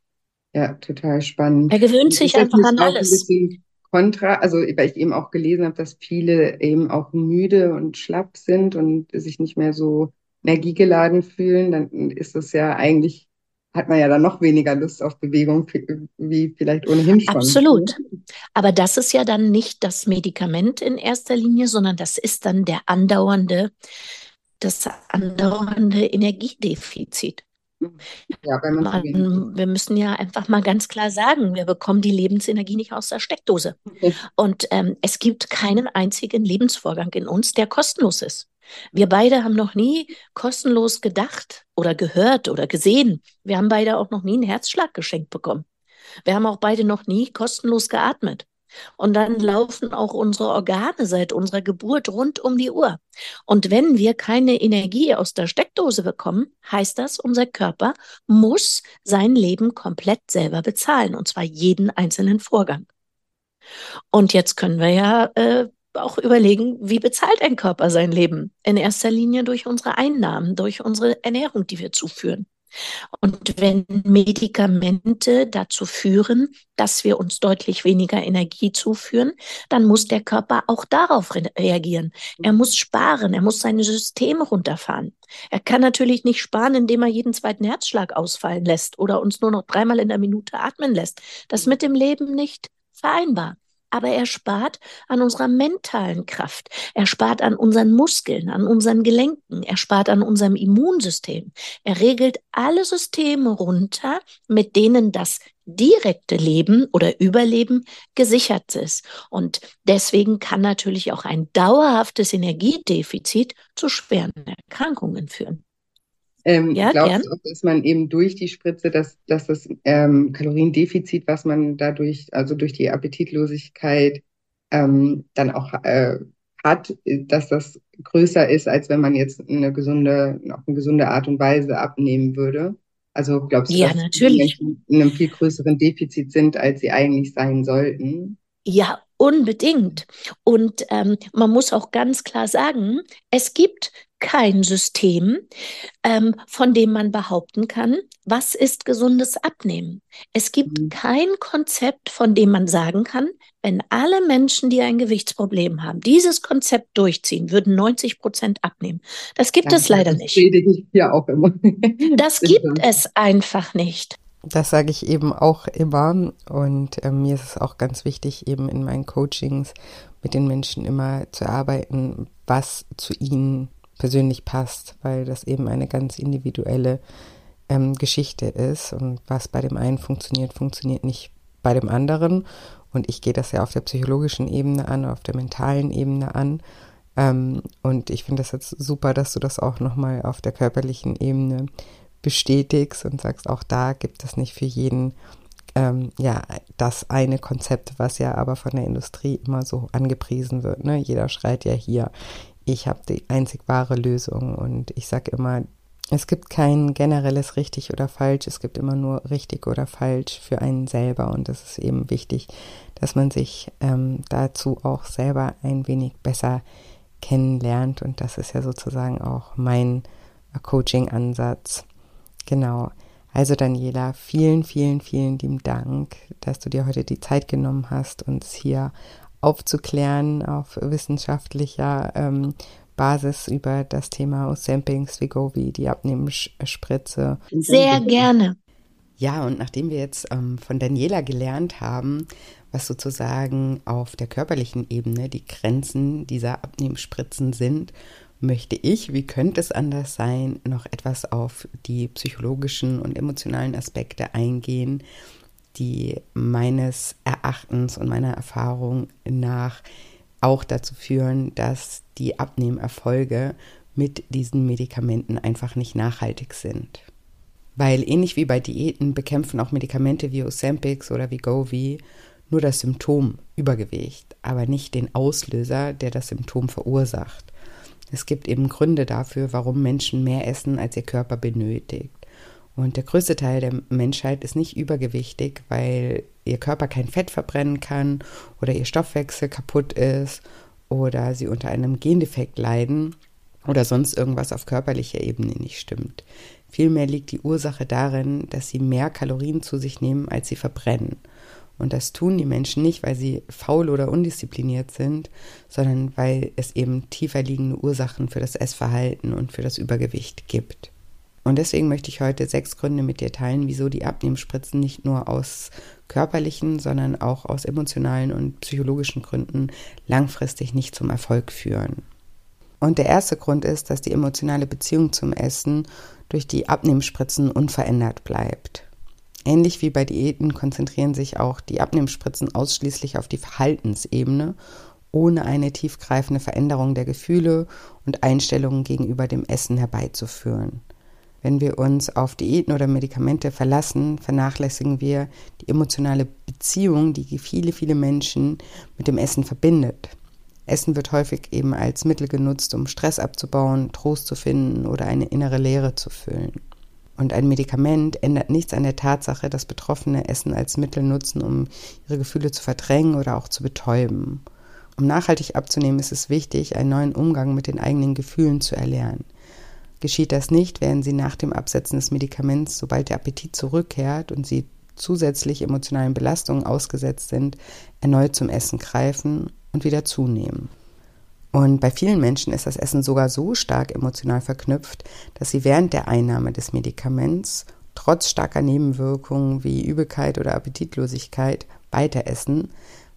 ja, total spannend.
Er gewöhnt sich einfach an alles.
Ein kontra, also weil ich eben auch gelesen habe, dass viele eben auch müde und schlapp sind und sich nicht mehr so energiegeladen fühlen, dann ist das ja eigentlich hat man ja dann noch weniger Lust auf Bewegung, wie vielleicht ohnehin schon.
Absolut. Aber das ist ja dann nicht das Medikament in erster Linie, sondern das ist dann der andauernde das andauernde Energiedefizit. Ja, Man, wir müssen ja einfach mal ganz klar sagen, wir bekommen die Lebensenergie nicht aus der Steckdose. Und ähm, es gibt keinen einzigen Lebensvorgang in uns, der kostenlos ist. Wir beide haben noch nie kostenlos gedacht oder gehört oder gesehen. Wir haben beide auch noch nie einen Herzschlag geschenkt bekommen. Wir haben auch beide noch nie kostenlos geatmet. Und dann laufen auch unsere Organe seit unserer Geburt rund um die Uhr. Und wenn wir keine Energie aus der Steckdose bekommen, heißt das, unser Körper muss sein Leben komplett selber bezahlen, und zwar jeden einzelnen Vorgang. Und jetzt können wir ja äh, auch überlegen, wie bezahlt ein Körper sein Leben? In erster Linie durch unsere Einnahmen, durch unsere Ernährung, die wir zuführen. Und wenn Medikamente dazu führen, dass wir uns deutlich weniger Energie zuführen, dann muss der Körper auch darauf re reagieren. Er muss sparen, er muss seine Systeme runterfahren. Er kann natürlich nicht sparen, indem er jeden zweiten Herzschlag ausfallen lässt oder uns nur noch dreimal in der Minute atmen lässt. Das ist mit dem Leben nicht vereinbar aber er spart an unserer mentalen Kraft. Er spart an unseren Muskeln, an unseren Gelenken. Er spart an unserem Immunsystem. Er regelt alle Systeme runter, mit denen das direkte Leben oder Überleben gesichert ist. Und deswegen kann natürlich auch ein dauerhaftes Energiedefizit zu schweren Erkrankungen führen.
Ähm, ja, glaubst du auch, dass man eben durch die Spritze, dass, dass das ähm, Kaloriendefizit, was man dadurch, also durch die Appetitlosigkeit ähm, dann auch äh, hat, dass das größer ist, als wenn man jetzt eine gesunde, auf eine gesunde Art und Weise abnehmen würde? Also glaubst du,
ja,
dass
natürlich.
Menschen in einem viel größeren Defizit sind, als sie eigentlich sein sollten?
Ja, unbedingt. Und ähm, man muss auch ganz klar sagen, es gibt kein System, ähm, von dem man behaupten kann, was ist gesundes Abnehmen. Es gibt mhm. kein Konzept, von dem man sagen kann, wenn alle Menschen, die ein Gewichtsproblem haben, dieses Konzept durchziehen, würden 90 Prozent abnehmen. Das gibt ja, es leider nicht.
Ich ja auch immer.
das gibt es einfach nicht.
Das sage ich eben auch immer und äh, mir ist es auch ganz wichtig, eben in meinen Coachings mit den Menschen immer zu arbeiten, was zu ihnen persönlich passt, weil das eben eine ganz individuelle ähm, Geschichte ist und was bei dem einen funktioniert, funktioniert nicht bei dem anderen. Und ich gehe das ja auf der psychologischen Ebene an, auf der mentalen Ebene an. Ähm, und ich finde das jetzt super, dass du das auch nochmal auf der körperlichen Ebene bestätigst und sagst, auch da gibt es nicht für jeden ähm, ja das eine Konzept, was ja aber von der Industrie immer so angepriesen wird. Ne? Jeder schreit ja hier, ich habe die einzig wahre Lösung und ich sage immer, es gibt kein generelles richtig oder falsch, es gibt immer nur richtig oder falsch für einen selber und es ist eben wichtig, dass man sich ähm, dazu auch selber ein wenig besser kennenlernt und das ist ja sozusagen auch mein Coaching-Ansatz. Genau. Also Daniela, vielen, vielen, vielen lieben Dank, dass du dir heute die Zeit genommen hast, uns hier aufzuklären auf wissenschaftlicher ähm, Basis über das Thema Ozempic, Vigovi, die Abnehmensspritze.
Sehr gerne.
Ja, und nachdem wir jetzt ähm, von Daniela gelernt haben, was sozusagen auf der körperlichen Ebene die Grenzen dieser Abnehmenspritzen sind möchte ich, wie könnte es anders sein, noch etwas auf die psychologischen und emotionalen Aspekte eingehen, die meines Erachtens und meiner Erfahrung nach auch dazu führen, dass die Abnehmerfolge mit diesen Medikamenten einfach nicht nachhaltig sind. Weil ähnlich wie bei Diäten bekämpfen auch Medikamente wie Ozempic oder Vigovi nur das Symptom Übergewicht, aber nicht den Auslöser, der das Symptom verursacht. Es gibt eben Gründe dafür, warum Menschen mehr essen, als ihr Körper benötigt. Und der größte Teil der Menschheit ist nicht übergewichtig, weil ihr Körper kein Fett verbrennen kann oder ihr Stoffwechsel kaputt ist oder sie unter einem Gendefekt leiden oder sonst irgendwas auf körperlicher Ebene nicht stimmt. Vielmehr liegt die Ursache darin, dass sie mehr Kalorien zu sich nehmen, als sie verbrennen. Und das tun die Menschen nicht, weil sie faul oder undiszipliniert sind, sondern weil es eben tiefer liegende Ursachen für das Essverhalten und für das Übergewicht gibt. Und deswegen möchte ich heute sechs Gründe mit dir teilen, wieso die Abnehmspritzen nicht nur aus körperlichen, sondern auch aus emotionalen und psychologischen Gründen langfristig nicht zum Erfolg führen. Und der erste Grund ist, dass die emotionale Beziehung zum Essen durch die Abnehmspritzen unverändert bleibt. Ähnlich wie bei Diäten konzentrieren sich auch die Abnehmspritzen ausschließlich auf die Verhaltensebene, ohne eine tiefgreifende Veränderung der Gefühle und Einstellungen gegenüber dem Essen herbeizuführen. Wenn wir uns auf Diäten oder Medikamente verlassen, vernachlässigen wir die emotionale Beziehung, die viele, viele Menschen mit dem Essen verbindet. Essen wird häufig eben als Mittel genutzt, um Stress abzubauen, Trost zu finden oder eine innere Leere zu füllen. Und ein Medikament ändert nichts an der Tatsache, dass Betroffene Essen als Mittel nutzen, um ihre Gefühle zu verdrängen oder auch zu betäuben. Um nachhaltig abzunehmen, ist es wichtig, einen neuen Umgang mit den eigenen Gefühlen zu erlernen. Geschieht das nicht, werden Sie nach dem Absetzen des Medikaments, sobald der Appetit zurückkehrt und Sie zusätzlich emotionalen Belastungen ausgesetzt sind, erneut zum Essen greifen und wieder zunehmen. Und bei vielen Menschen ist das Essen sogar so stark emotional verknüpft, dass sie während der Einnahme des Medikaments trotz starker Nebenwirkungen wie Übelkeit oder Appetitlosigkeit weiter essen,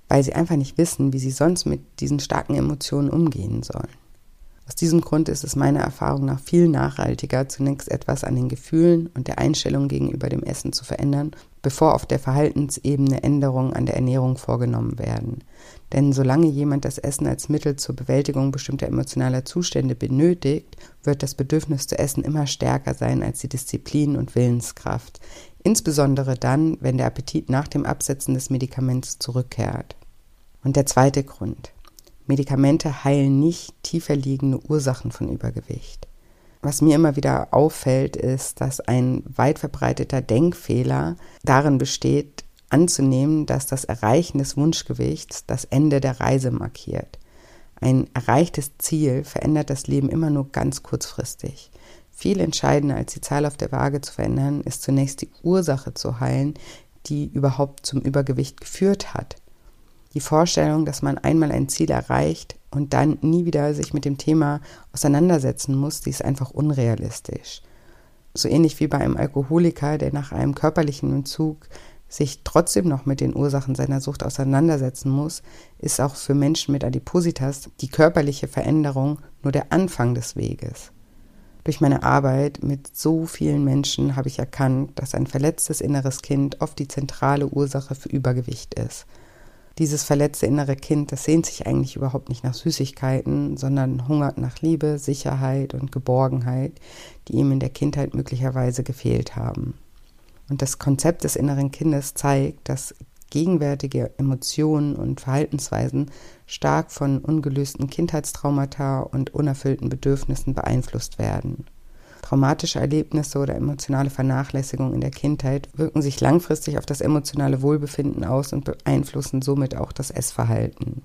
weil sie einfach nicht wissen, wie sie sonst mit diesen starken Emotionen umgehen sollen. Aus diesem Grund ist es meiner Erfahrung nach viel nachhaltiger, zunächst etwas an den Gefühlen und der Einstellung gegenüber dem Essen zu verändern, bevor auf der Verhaltensebene Änderungen an der Ernährung vorgenommen werden. Denn solange jemand das Essen als Mittel zur Bewältigung bestimmter emotionaler Zustände benötigt, wird das Bedürfnis zu essen immer stärker sein als die Disziplin und Willenskraft, insbesondere dann, wenn der Appetit nach dem Absetzen des Medikaments zurückkehrt. Und der zweite Grund. Medikamente heilen nicht tiefer liegende Ursachen von Übergewicht. Was mir immer wieder auffällt, ist, dass ein weit verbreiteter Denkfehler darin besteht, anzunehmen, dass das Erreichen des Wunschgewichts das Ende der Reise markiert. Ein erreichtes Ziel verändert das Leben immer nur ganz kurzfristig. Viel entscheidender als die Zahl auf der Waage zu verändern, ist zunächst die Ursache zu heilen, die überhaupt zum Übergewicht geführt hat. Die Vorstellung, dass man einmal ein Ziel erreicht und dann nie wieder sich mit dem Thema auseinandersetzen muss, die ist einfach unrealistisch. So ähnlich wie bei einem Alkoholiker, der nach einem körperlichen Entzug sich trotzdem noch mit den Ursachen seiner Sucht auseinandersetzen muss, ist auch für Menschen mit Adipositas die körperliche Veränderung nur der Anfang des Weges. Durch meine Arbeit mit so vielen Menschen habe ich erkannt, dass ein verletztes inneres Kind oft die zentrale Ursache für Übergewicht ist – Dieses verletzte innere Kind, das sehnt sich eigentlich überhaupt nicht nach Süßigkeiten, sondern hungert nach Liebe, Sicherheit und Geborgenheit, die ihm in der Kindheit möglicherweise gefehlt haben. Und das Konzept des inneren Kindes zeigt, dass gegenwärtige Emotionen und Verhaltensweisen stark von ungelösten Kindheitstraumata und unerfüllten Bedürfnissen beeinflusst werden. Traumatische Erlebnisse oder emotionale Vernachlässigung in der Kindheit wirken sich langfristig auf das emotionale Wohlbefinden aus und beeinflussen somit auch das Essverhalten.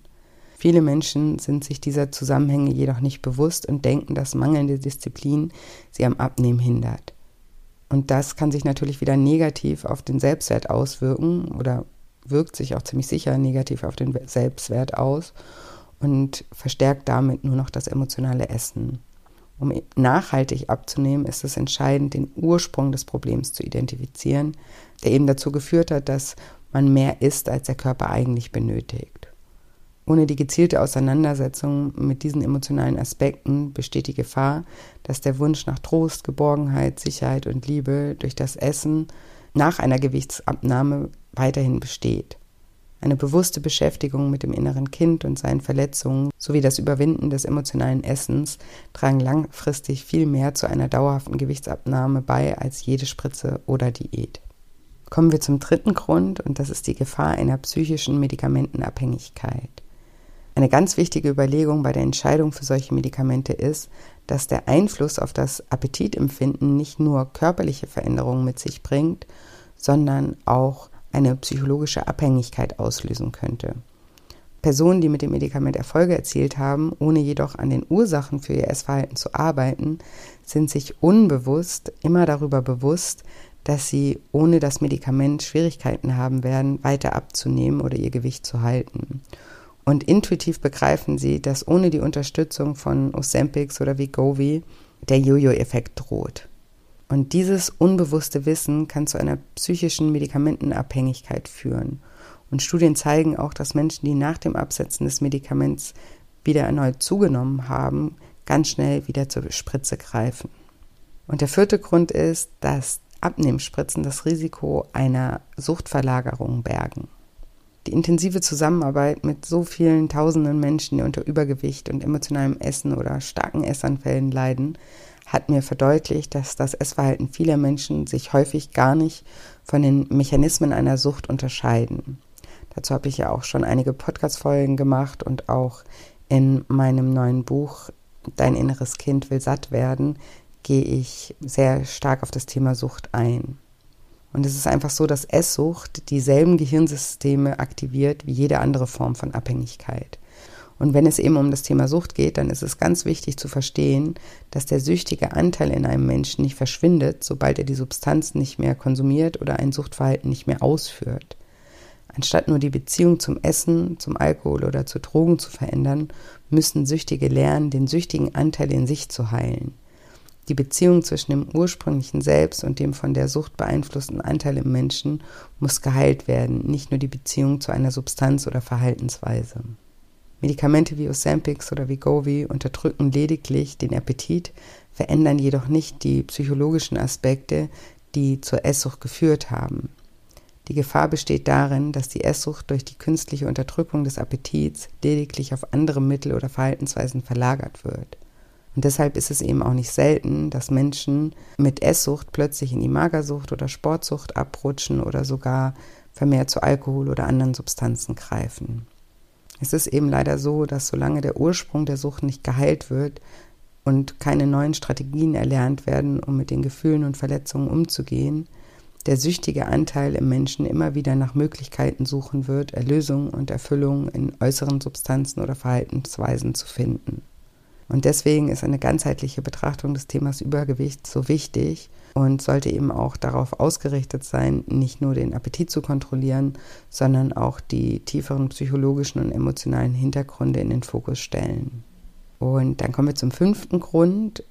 Viele Menschen sind sich dieser Zusammenhänge jedoch nicht bewusst und denken, dass mangelnde Disziplin sie am Abnehmen hindert. Und das kann sich natürlich wieder negativ auf den Selbstwert auswirken oder wirkt sich auch ziemlich sicher negativ auf den Selbstwert aus und verstärkt damit nur noch das emotionale Essen. Um nachhaltig abzunehmen, ist es entscheidend, den Ursprung des Problems zu identifizieren, der eben dazu geführt hat, dass man mehr isst, als der Körper eigentlich benötigt. Ohne die gezielte Auseinandersetzung mit diesen emotionalen Aspekten besteht die Gefahr, dass der Wunsch nach Trost, Geborgenheit, Sicherheit und Liebe durch das Essen nach einer Gewichtsabnahme weiterhin besteht. Eine bewusste Beschäftigung mit dem inneren Kind und seinen Verletzungen sowie das Überwinden des emotionalen Essens tragen langfristig viel mehr zu einer dauerhaften Gewichtsabnahme bei als jede Spritze oder Diät. Kommen wir zum dritten Grund und das ist die Gefahr einer psychischen Medikamentenabhängigkeit. Eine ganz wichtige Überlegung bei der Entscheidung für solche Medikamente ist, dass der Einfluss auf das Appetitempfinden nicht nur körperliche Veränderungen mit sich bringt, sondern auch eine psychologische Abhängigkeit auslösen könnte. Personen, die mit dem Medikament Erfolge erzielt haben, ohne jedoch an den Ursachen für ihr Essverhalten zu arbeiten, sind sich unbewusst immer darüber bewusst, dass sie ohne das Medikament Schwierigkeiten haben werden, weiter abzunehmen oder ihr Gewicht zu halten. Und intuitiv begreifen sie, dass ohne die Unterstützung von Ozempic oder Vigovi der Jojo-Effekt droht. Und dieses unbewusste Wissen kann zu einer psychischen Medikamentenabhängigkeit führen. Und Studien zeigen auch, dass Menschen, die nach dem Absetzen des Medikaments wieder erneut zugenommen haben, ganz schnell wieder zur Spritze greifen. Und der vierte Grund ist, dass Abnehmspritzen das Risiko einer Suchtverlagerung bergen. Die intensive Zusammenarbeit mit so vielen tausenden Menschen, die unter Übergewicht und emotionalem Essen oder starken Essanfällen leiden, hat mir verdeutlicht, dass das Essverhalten vieler Menschen sich häufig gar nicht von den Mechanismen einer Sucht unterscheiden. Dazu habe ich ja auch schon einige Podcast-Folgen gemacht und auch in meinem neuen Buch Dein inneres Kind will satt werden, gehe ich sehr stark auf das Thema Sucht ein. Und es ist einfach so, dass Esssucht dieselben Gehirnsysteme aktiviert wie jede andere Form von Abhängigkeit. Und wenn es eben um das Thema Sucht geht, dann ist es ganz wichtig zu verstehen, dass der süchtige Anteil in einem Menschen nicht verschwindet, sobald er die Substanz nicht mehr konsumiert oder ein Suchtverhalten nicht mehr ausführt. Anstatt nur die Beziehung zum Essen, zum Alkohol oder zu Drogen zu verändern, müssen Süchtige lernen, den süchtigen Anteil in sich zu heilen. Die Beziehung zwischen dem ursprünglichen Selbst und dem von der Sucht beeinflussten Anteil im Menschen muss geheilt werden, nicht nur die Beziehung zu einer Substanz oder Verhaltensweise. Medikamente wie Ozempic oder Vigovi unterdrücken lediglich den Appetit, verändern jedoch nicht die psychologischen Aspekte, die zur Esssucht geführt haben. Die Gefahr besteht darin, dass die Esssucht durch die künstliche Unterdrückung des Appetits lediglich auf andere Mittel oder Verhaltensweisen verlagert wird. Und deshalb ist es eben auch nicht selten, dass Menschen mit Esssucht plötzlich in die Magersucht oder Sportsucht abrutschen oder sogar vermehrt zu Alkohol oder anderen Substanzen greifen. Es ist eben leider so, dass solange der Ursprung der Sucht nicht geheilt wird und keine neuen Strategien erlernt werden, um mit den Gefühlen und Verletzungen umzugehen, der süchtige Anteil im Menschen immer wieder nach Möglichkeiten suchen wird, Erlösung und Erfüllung in äußeren Substanzen oder Verhaltensweisen zu finden. Und deswegen ist eine ganzheitliche Betrachtung des Themas Übergewicht so wichtig und sollte eben auch darauf ausgerichtet sein, nicht nur den Appetit zu kontrollieren, sondern auch die tieferen psychologischen und emotionalen Hintergründe in den Fokus stellen. Und dann kommen wir zum fünften Grund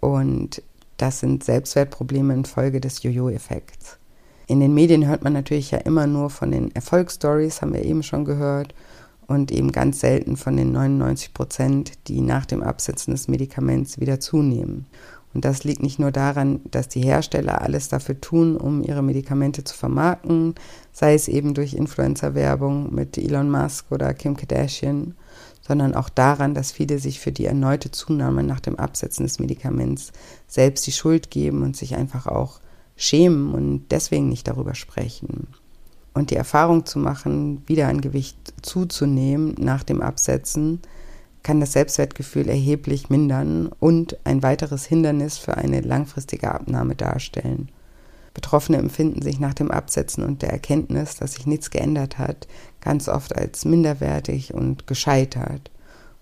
und das sind Selbstwertprobleme infolge des Jojo-Effekts. In den Medien hört man natürlich ja immer nur von den Erfolgsstories, haben wir eben schon gehört, und eben ganz selten von den 99 Prozent, die nach dem Absetzen des Medikaments wieder zunehmen. Und das liegt nicht nur daran, dass die Hersteller alles dafür tun, um ihre Medikamente zu vermarkten, sei es eben durch Influencer-Werbung mit Elon Musk oder Kim Kardashian, sondern auch daran, dass viele sich für die erneute Zunahme nach dem Absetzen des Medikaments selbst die Schuld geben und sich einfach auch schämen und deswegen nicht darüber sprechen. Und die Erfahrung zu machen, wieder an Gewicht zuzunehmen nach dem Absetzen, kann das Selbstwertgefühl erheblich mindern und ein weiteres Hindernis für eine langfristige Abnahme darstellen. Betroffene empfinden sich nach dem Absetzen und der Erkenntnis, dass sich nichts geändert hat, ganz oft als minderwertig und gescheitert.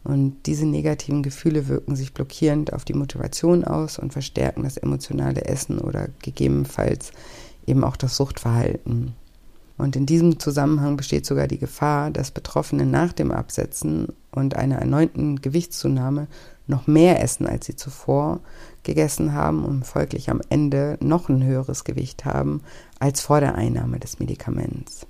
Und diese negativen Gefühle wirken sich blockierend auf die Motivation aus und verstärken das emotionale Essen oder gegebenenfalls eben auch das Suchtverhalten. Und in diesem Zusammenhang besteht sogar die Gefahr, dass Betroffene nach dem Absetzen und einer erneuten Gewichtszunahme noch mehr essen, als sie zuvor gegessen haben und folglich am Ende noch ein höheres Gewicht haben als vor der Einnahme des Medikaments.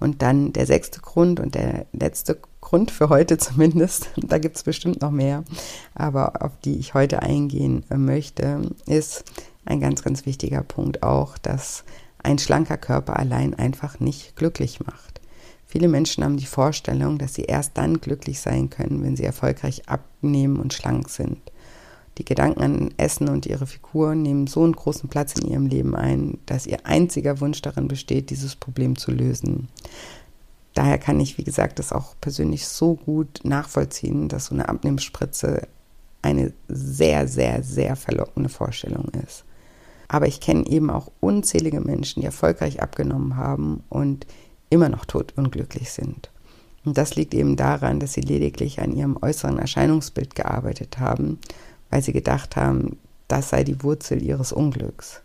Und dann der sechste Grund und der letzte Grund für heute zumindest, da gibt es bestimmt noch mehr, aber auf die ich heute eingehen möchte, ist ein ganz, ganz wichtiger Punkt auch, dass ein schlanker Körper allein einfach nicht glücklich macht. Viele Menschen haben die Vorstellung, dass sie erst dann glücklich sein können, wenn sie erfolgreich abnehmen und schlank sind. Die Gedanken an Essen und ihre Figur nehmen so einen großen Platz in ihrem Leben ein, dass ihr einziger Wunsch darin besteht, dieses Problem zu lösen. Daher kann ich, wie gesagt, das auch persönlich so gut nachvollziehen, dass so eine Abnehmspritze eine sehr, sehr, sehr verlockende Vorstellung ist. Aber ich kenne eben auch unzählige Menschen, die erfolgreich abgenommen haben und immer noch totunglücklich sind. Und das liegt eben daran, dass sie lediglich an ihrem äußeren Erscheinungsbild gearbeitet haben, weil sie gedacht haben, das sei die Wurzel ihres Unglücks.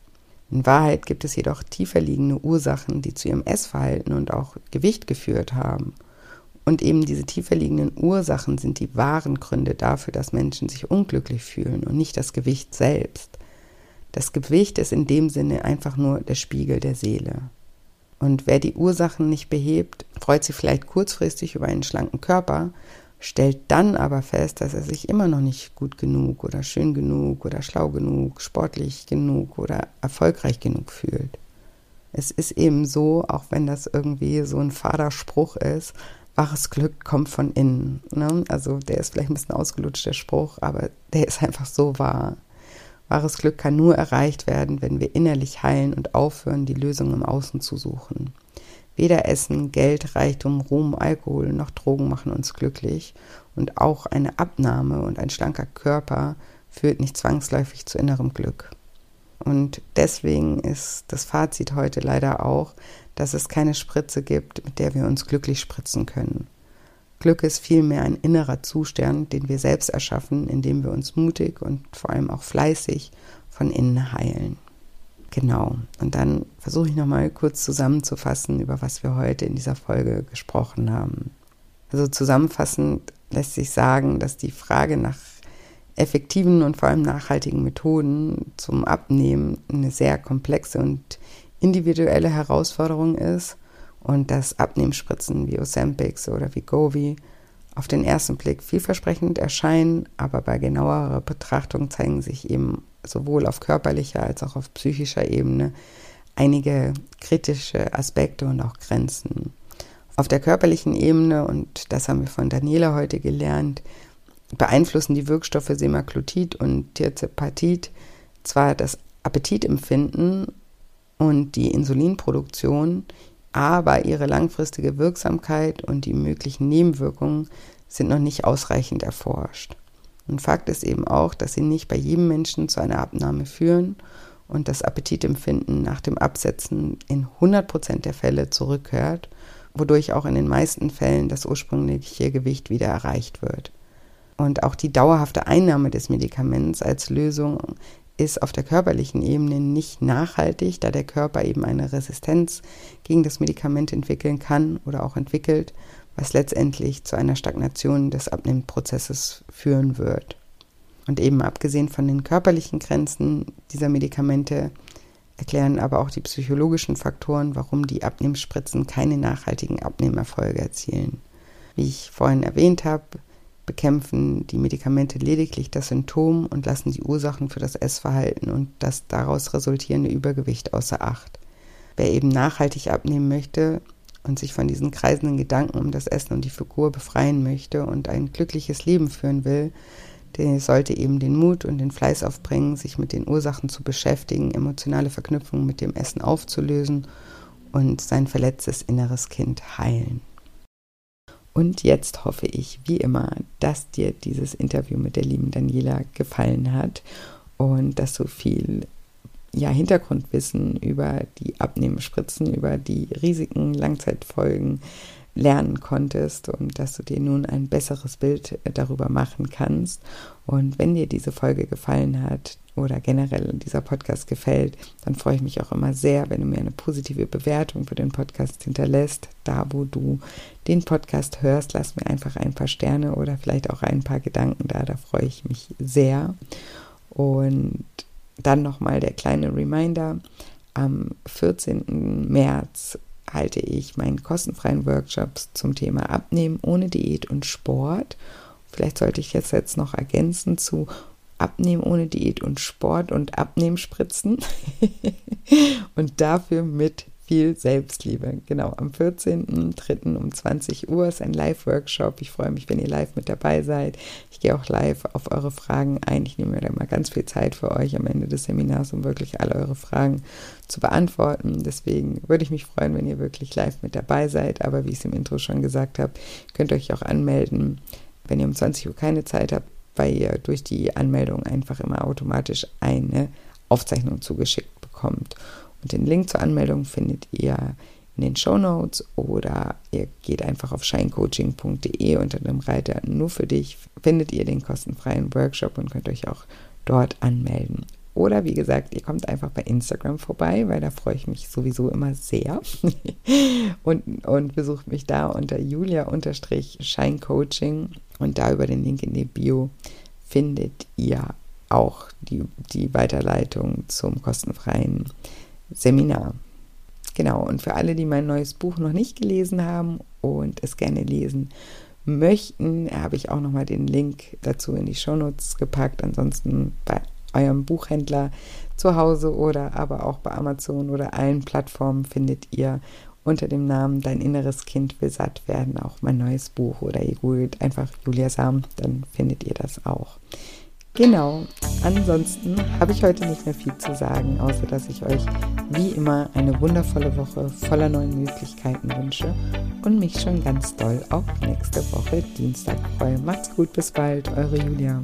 In Wahrheit gibt es jedoch tiefer liegende Ursachen, die zu ihrem Essverhalten und auch Gewicht geführt haben. Und eben diese tiefer liegenden Ursachen sind die wahren Gründe dafür, dass Menschen sich unglücklich fühlen und nicht das Gewicht selbst. Das Gewicht ist in dem Sinne einfach nur der Spiegel der Seele. Und wer die Ursachen nicht behebt, freut sich vielleicht kurzfristig über einen schlanken Körper, stellt dann aber fest, dass er sich immer noch nicht gut genug oder schön genug oder schlau genug, sportlich genug oder erfolgreich genug fühlt. Es ist eben so, auch wenn das irgendwie so ein fader Spruch ist, wahres Glück kommt von innen. Ne? Also der ist vielleicht ein bisschen ausgelutscht, der Spruch, aber der ist einfach so wahr. Wahres Glück kann nur erreicht werden, wenn wir innerlich heilen und aufhören, die Lösung im Außen zu suchen. Weder Essen, Geld, Reichtum, Ruhm, Alkohol noch Drogen machen uns glücklich und auch eine Abnahme und ein schlanker Körper führt nicht zwangsläufig zu innerem Glück. Und deswegen ist das Fazit heute leider auch, dass es keine Spritze gibt, mit der wir uns glücklich spritzen können. Glück ist vielmehr ein innerer Zustand, den wir selbst erschaffen, indem wir uns mutig und vor allem auch fleißig von innen heilen. Genau. Und dann versuche ich nochmal kurz zusammenzufassen, über was wir heute in dieser Folge gesprochen haben. Also zusammenfassend lässt sich sagen, dass die Frage nach effektiven und vor allem nachhaltigen Methoden zum Abnehmen eine sehr komplexe und individuelle Herausforderung ist und dass Abnehmspritzen wie Ozempic oder wie Govi auf den ersten Blick vielversprechend erscheinen, aber bei genauerer Betrachtung zeigen sich eben sowohl auf körperlicher als auch auf psychischer Ebene einige kritische Aspekte und auch Grenzen. Auf der körperlichen Ebene, und das haben wir von Daniela heute gelernt, beeinflussen die Wirkstoffe Semaglutid und Tirzepatit zwar das Appetitempfinden und die Insulinproduktion, aber ihre langfristige Wirksamkeit und die möglichen Nebenwirkungen sind noch nicht ausreichend erforscht. Und Fakt ist eben auch, dass sie nicht bei jedem Menschen zu einer Abnahme führen und das Appetitempfinden nach dem Absetzen in 100% der Fälle zurückkehrt, wodurch auch in den meisten Fällen das ursprüngliche Gewicht wieder erreicht wird. Und auch die dauerhafte Einnahme des Medikaments als Lösung ist auf der körperlichen Ebene nicht nachhaltig, da der Körper eben eine Resistenz gegen das Medikament entwickeln kann oder auch entwickelt, was letztendlich zu einer Stagnation des Abnehmprozesses führen wird. Und eben abgesehen von den körperlichen Grenzen dieser Medikamente erklären aber auch die psychologischen Faktoren, warum die Abnehmspritzen keine nachhaltigen Abnehmerfolge erzielen. Wie ich vorhin erwähnt habe, bekämpfen die Medikamente lediglich das Symptom und lassen die Ursachen für das Essverhalten und das daraus resultierende Übergewicht außer Acht. Wer eben nachhaltig abnehmen möchte und sich von diesen kreisenden Gedanken um das Essen und die Figur befreien möchte und ein glückliches Leben führen will, der sollte eben den Mut und den Fleiß aufbringen, sich mit den Ursachen zu beschäftigen, emotionale Verknüpfungen mit dem Essen aufzulösen und sein verletztes inneres Kind heilen. Und jetzt hoffe ich, wie immer, dass dir dieses Interview mit der lieben Daniela gefallen hat und dass du viel ja, Hintergrundwissen über die Abnehmenspritzen, über die Risiken, Langzeitfolgen lernen konntest und dass du dir nun ein besseres Bild darüber machen kannst. Und wenn dir diese Folge gefallen hat oder generell dieser Podcast gefällt, dann freue ich mich auch immer sehr, wenn du mir eine positive Bewertung für den Podcast hinterlässt. Da, wo du den Podcast hörst, lass mir einfach ein paar Sterne oder vielleicht auch ein paar Gedanken da. Da freue ich mich sehr. Und dann nochmal der kleine Reminder. Am 14. März halte ich meinen kostenfreien Workshops zum Thema Abnehmen ohne Diät und Sport. Vielleicht sollte ich jetzt, jetzt noch ergänzen zu Abnehmen ohne Diät und Sport und Abnehmspritzen. und dafür mit viel Selbstliebe. Genau, am 14.03. um 20 Uhr ist ein Live-Workshop. Ich freue mich, wenn ihr live mit dabei seid. Ich gehe auch live auf eure Fragen ein. Ich nehme mir da mal ganz viel Zeit für euch am Ende des Seminars, um wirklich alle eure Fragen zu beantworten. Deswegen würde ich mich freuen, wenn ihr wirklich live mit dabei seid. Aber wie ich es im Intro schon gesagt habe, könnt ihr euch auch anmelden. Wenn ihr um 20 Uhr keine Zeit habt, weil ihr durch die Anmeldung einfach immer automatisch eine Aufzeichnung zugeschickt bekommt. Und den Link zur Anmeldung findet ihr in den Show Notes oder ihr geht einfach auf shinecoaching.de unter dem Reiter nur für dich, findet ihr den kostenfreien Workshop und könnt euch auch dort anmelden. Oder wie gesagt, ihr kommt einfach bei Instagram vorbei, weil da freue ich mich sowieso immer sehr. und, und besucht mich da unter julia-scheincoaching und da über den Link in die Bio findet ihr auch die, die Weiterleitung zum kostenfreien Seminar. Genau, und für alle, die mein neues Buch noch nicht gelesen haben und es gerne lesen möchten, habe ich auch nochmal den Link dazu in die Shownotes gepackt. Ansonsten bei eurem Buchhändler zu Hause oder aber auch bei Amazon oder allen Plattformen findet ihr unter dem Namen Dein inneres Kind will satt werden auch mein neues Buch oder ihr googelt einfach Julia Sam, dann findet ihr das auch. Genau. Ansonsten habe ich heute nicht mehr viel zu sagen, außer dass ich euch wie immer eine wundervolle Woche voller neuen Möglichkeiten wünsche und mich schon ganz doll auf nächste Woche Dienstag freue. Macht's gut, bis bald, eure Julia.